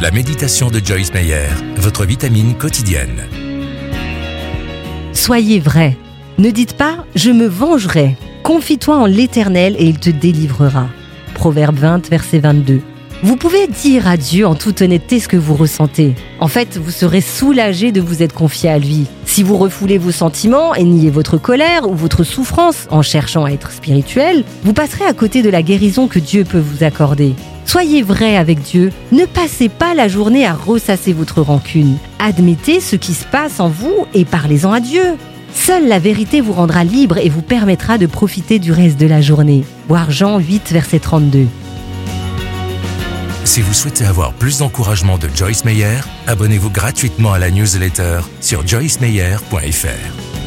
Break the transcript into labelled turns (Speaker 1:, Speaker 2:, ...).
Speaker 1: La méditation de Joyce Meyer, votre vitamine quotidienne.
Speaker 2: Soyez vrai. Ne dites pas je me vengerai. Confie-toi en l'Éternel et il te délivrera. Proverbe 20, verset 22. Vous pouvez dire à Dieu en toute honnêteté ce que vous ressentez. En fait, vous serez soulagé de vous être confié à lui. Si vous refoulez vos sentiments et niez votre colère ou votre souffrance en cherchant à être spirituel, vous passerez à côté de la guérison que Dieu peut vous accorder. Soyez vrai avec Dieu. Ne passez pas la journée à ressasser votre rancune. Admettez ce qui se passe en vous et parlez-en à Dieu. Seule la vérité vous rendra libre et vous permettra de profiter du reste de la journée. Voir Jean 8, verset 32.
Speaker 1: Si vous souhaitez avoir plus d'encouragement de Joyce Meyer, abonnez-vous gratuitement à la newsletter sur joycemeyer.fr.